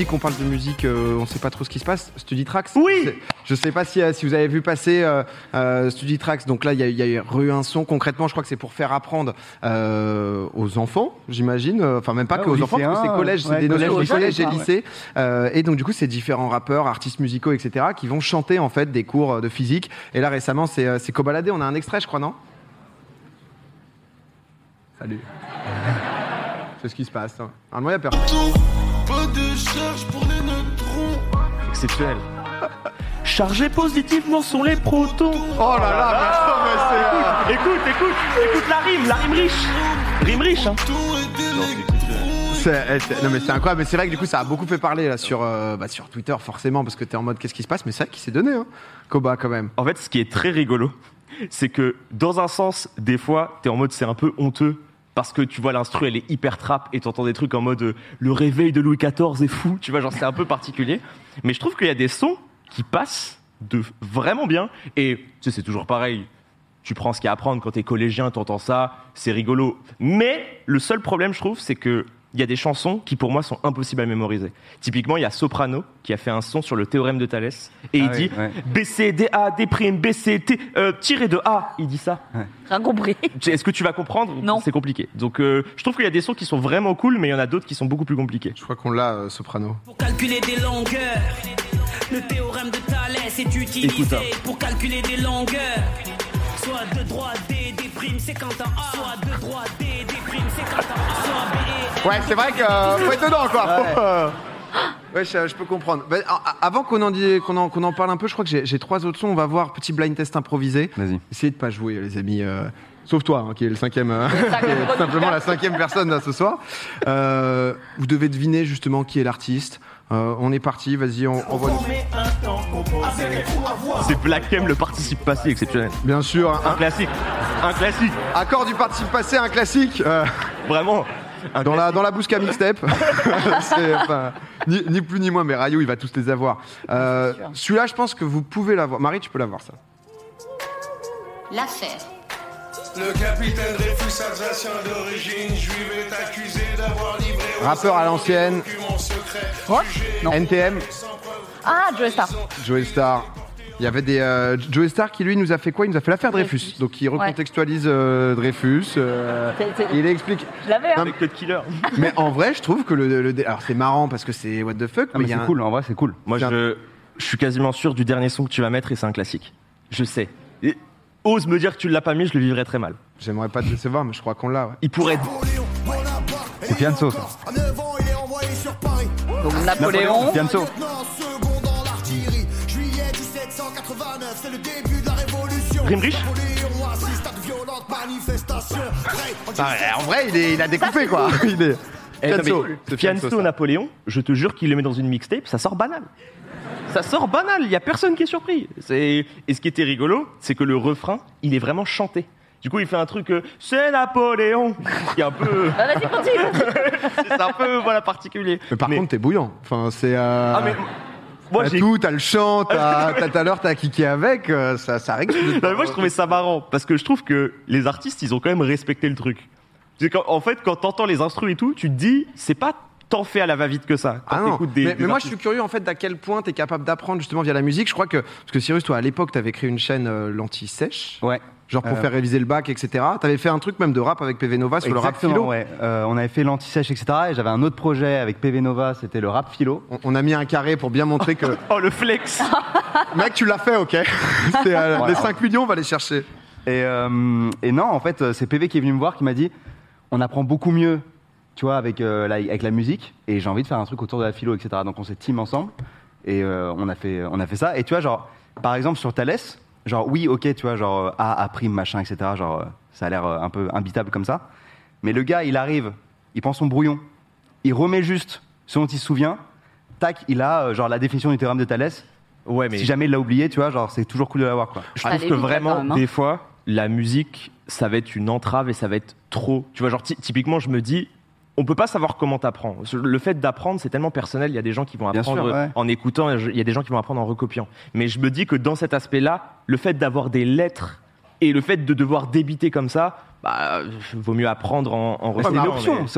musique, on parle de musique, euh, on sait pas trop ce qui se passe. Study Tracks. Oui. Je sais pas si, euh, si vous avez vu passer euh, euh, Study Tracks. Donc là, il y y a eu un son. Concrètement, je crois que c'est pour faire apprendre euh, aux enfants, j'imagine. Enfin, même pas Ouais, que aux enfants, parce que c'est collège, c'est des collège, notions de lycée, collège et quoi, ouais. lycée. Euh, et donc, du coup, c'est différents rappeurs, artistes musicaux, etc., qui vont chanter en fait des cours de physique. Et là, récemment, c'est c'est Cobaladé. On a un extrait, je crois, non? Salut. c'est ce qui se passe. Normalement, il y a personne. Pas de charge pour les neutrons. Exceptionnel. Chargés positivement sont les protons. Oh là là, mais attends, mais c'est, euh, Écoute, écoute, écoute la rime, la rime riche. Rime riche, hein. C'est- eh, c'est- non mais c'est incroyable, mais c'est vrai que du coup ça a beaucoup fait parler là sur, euh, bah, sur Twitter forcément parce que t'es en mode qu'est-ce qui se passe, mais c'est vrai qu'il s'est donné, hein, Koba quand même. En fait, ce qui est très rigolo, c'est que dans un sens, des fois, t'es en mode c'est un peu honteux. Parce que tu vois l'instru, elle est hyper trap et t'entends des trucs en mode euh, le réveil de Louis XIV est fou, tu vois, genre c'est un peu particulier. Mais je trouve qu'il y a des sons qui passent de vraiment bien et tu sais, c'est toujours pareil. Tu prends ce qu'il y a à prendre quand t'es collégien, t'entends ça, c'est rigolo. Mais le seul problème, je trouve, c'est que il y a des chansons qui pour moi sont impossibles à mémoriser. Typiquement, il y a Soprano qui a fait un son sur le théorème de Thalès et Ah il oui, dit ouais. B C D A D prime B C T euh, tiré de A. Il dit ça. Rien compris. Est-ce que tu vas comprendre Non. C'est compliqué? Donc euh, je trouve qu'il y a des sons qui sont vraiment cool, mais il y en a d'autres qui sont beaucoup plus compliqués. Je crois qu'on l'a, euh, Soprano. Pour calculer des longueurs, le théorème de Thalès est utilisé pour calculer des longueurs. Soit de droite D, D c'est quand A. Soit de droite D, Ouais, c'est vrai que euh, faut être dedans quoi. Faut, euh, Ouais, je, je peux comprendre. Bah, a- avant qu'on en, dise- qu'on en, qu'on en parle un peu, je crois que j'ai j'ai trois autres sons. On va voir petit blind test improvisé. Vas-y. Essayez de pas jouer, les amis. euh, sauf toi, hein, qui est le cinquième, euh, qui est simplement la cinquième personne là, ce soir. Euh, vous devez deviner justement qui est l'artiste. Euh, on est parti, vas-y, on, on va. C'est Black M, le participe passé exceptionnel. Bien sûr, Un un, classique. Un classique. accord du participe passé, un classique. euh, Vraiment. Dans la dans la Bousca mixtape. Enfin, ni, ni plus ni moins, mais Rayou, il va tous les avoir. Euh, Celui-là, je pense que vous pouvez l'avoir. Marie, tu peux l'avoir ça. L'affaire. Le capitaine Dreyfus, alsacien d'origine juive, est accusé d'avoir livré Rappeur à l'ancienne. NTM, Ah, Joe Star. Joey Star. Il y avait des euh, Joey Star qui lui nous a fait quoi? Il nous a fait l'affaire Dreyfus. Dreyfus. Donc il recontextualise euh, Dreyfus. euh, il explique. Je l'avais, hein. Non, Killer. Mais en vrai, je trouve que le, le- alors c'est marrant parce que c'est what the fuck. Ah, mais il y a c'est un- cool, en vrai, c'est cool. Moi, je, je suis quasiment sûr du dernier son que tu vas mettre et c'est un classique. Je sais. Et ose me dire que tu l'as pas mis, je le vivrais très mal. J'aimerais pas te décevoir, mais je crois qu'on l'a. ouais. Il pourrait. C'est Fianso, ça. À 9 ans, il c'est le début de la révolution. Manifestations. Prêt, en vrai, il, est, il a découpé quoi. Il est. Eh, Fianso. Napoléon, je te jure qu'il le met dans une mixtape, ça sort banal. Ça sort banal, il y a personne qui est surpris. Et ce qui était rigolo, c'est que le refrain, il est vraiment chanté. Du coup, il fait un truc, euh, c'est Napoléon, qui est un peu, Ah, Vas-y, continue. c'est un peu, voilà, particulier. Mais par contre, t'es bouillant. Enfin, c'est. euh, ah mais, moi t'as tout, t'as le chant, t'as à l'heure t'as kické avec, euh, ça, ça règle. Non, moi je trouvais ça marrant parce que je trouve que les artistes, ils ont quand même respecté le truc. En fait, quand t'entends les instrus et tout, tu te dis, c'est pas tant fait à la va-vite que ça. Quand Ah des, mais, des mais moi je suis curieux en fait d'à quel point t'es capable d'apprendre justement via la musique. Je crois que parce que Cyrus, toi à l'époque t'avais créé une chaîne euh, l'anti-sèche, Ouais. genre pour Euh, faire réviser le bac, etc. T'avais fait un truc même de rap avec PV Nova sur le rap philo. ouais. Euh, on avait fait l'anti-sèche, etc. Et j'avais un autre projet avec PV Nova, c'était le rap philo. On, on a mis un carré pour bien montrer que Oh le flex mec tu l'as fait, ok. C'est, euh, Voilà. Les 5 millions on va les chercher. Et, et non, en fait, c'est PV qui est venu me voir, qui m'a dit on apprend beaucoup mieux, tu vois, avec, euh, la, avec la musique, et j'ai envie de faire un truc autour de la philo, etc. Donc on s'est team ensemble, et euh, on, a fait, on a fait ça. Et tu vois, genre, par exemple, sur Thalès, genre, oui, ok, tu vois, genre, euh, A, A prime, machin, etc. Genre, ça a l'air un peu imbitable comme ça. Mais le gars, il arrive, il prend son brouillon, il remet juste ce dont il se souvient, tac, il a, euh, genre, la définition du théorème de Thalès. Ouais, mais Si jamais il l'a oublié, tu vois, genre, c'est toujours cool de l'avoir, quoi. je trouve que vraiment, hein. des fois, la musique, ça va être une entrave et ça va être trop. Tu vois, genre, ty- typiquement, je me dis, on peut pas savoir comment t'apprends. Le fait d'apprendre, c'est tellement personnel. Il y a des gens qui vont apprendre sûr, ouais. en écoutant, il y a des gens qui vont apprendre en recopiant. Mais je me dis que dans cet aspect-là, le fait d'avoir des lettres et le fait de devoir débiter comme ça, bah, vaut mieux apprendre en, en Ouais, c'est recevant,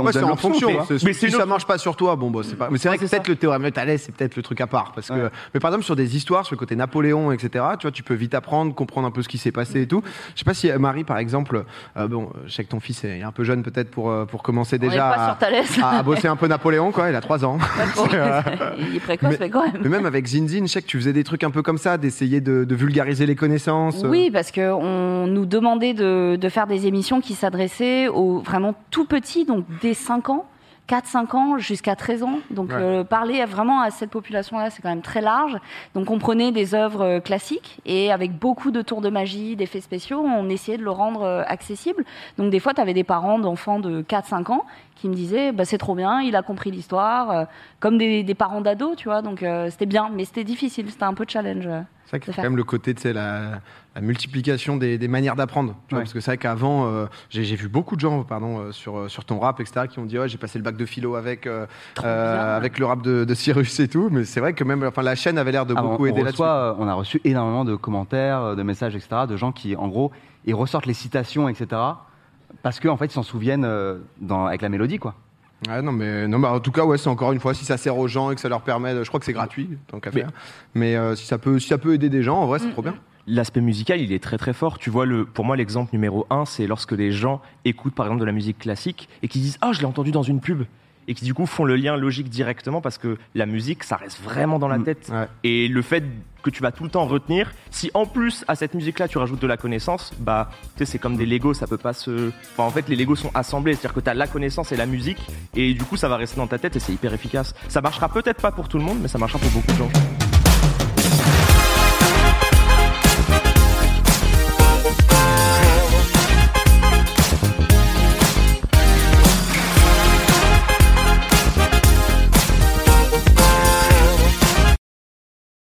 mais- Ouais, en fonction. hein. Mais si une ça marche pas sur toi, bon, bah, c'est pas. Mais c'est vrai que c'est peut-être le théorème de Thalès, c'est peut-être le truc à part. Parce que, Ouais. mais par exemple, sur des histoires, sur le côté Napoléon, etc., tu vois, tu peux vite apprendre, comprendre un peu ce qui s'est passé et tout. Je sais pas si euh, Marie, par exemple, euh, bon, je sais que ton fils est un peu jeune peut-être pour, euh, pour commencer déjà à, bosser un peu Napoléon, quoi. Il a 3 ans. Il est précoce, mais, quand même. Mais même avec Zinzin, je sais que tu faisais des trucs un peu comme ça, d'essayer de, de vulgariser les connaissances. Oui, parce que on nous demandait de, de faire des émissions qui s'adressaient aux vraiment tout petits, donc dès 5 ans. 4-5 ans jusqu'à 13 ans. Donc Ouais. euh, parler vraiment à cette population-là, c'est quand même très large. Donc on prenait des œuvres euh, classiques et avec beaucoup de tours de magie, d'effets spéciaux, on essayait de le rendre euh, accessible. Donc des fois, tu avais des parents d'enfants de 4-5 ans qui me disaient bah, c'est trop bien, il a compris l'histoire, comme des, des parents d'ados, tu vois. Donc euh, c'était bien, mais c'était difficile, c'était un peu challenge. Faire. quand même le côté, tu sais, la, la multiplication des, des manières d'apprendre. Ouais. Parce que c'est vrai qu'avant, euh, j'ai vu beaucoup de gens, pardon, euh, sur, euh, sur ton rap, etc., qui ont dit, ouais, j'ai passé le bac de philo avec, euh, avec le rap de, de Cyrus et tout. Mais c'est vrai que même, enfin, la chaîne avait l'air de Ah, beaucoup on, aider on là-dessus. reçoit, euh, on a reçu énormément de commentaires, de messages, etc., de gens qui, en gros, ils ressortent les citations, etc., parce qu'en fait, ils s'en souviennent dans, avec la mélodie, quoi. Ouais, non, mais, non, mais en tout cas, ouais, c'est encore une fois, si ça sert aux gens et que ça leur permet, de- je crois que c'est gratuit, tant qu'à Mais- faire. Mais euh, si, ça peut, si ça peut aider des gens, en vrai, c'est trop bien. L'aspect musical, il est très très fort. Tu vois, le, pour moi, l'exemple numéro un, c'est lorsque des gens écoutent par exemple de la musique classique et qui disent Ah, je l'ai entendu dans une pub. Et qui du coup font le lien logique directement parce que la musique, ça reste vraiment dans la Mm. tête. Ouais. Et le fait que tu vas tout le temps retenir, si en plus à cette musique-là tu rajoutes de la connaissance, bah tu sais, c'est comme des Legos, ça peut pas se. Enfin, en fait, les Legos sont assemblés, c'est-à-dire que tu as la connaissance et la musique, et du coup ça va rester dans ta tête et c'est hyper efficace. Ça marchera peut-être pas pour tout le monde, mais ça marchera pour beaucoup de gens.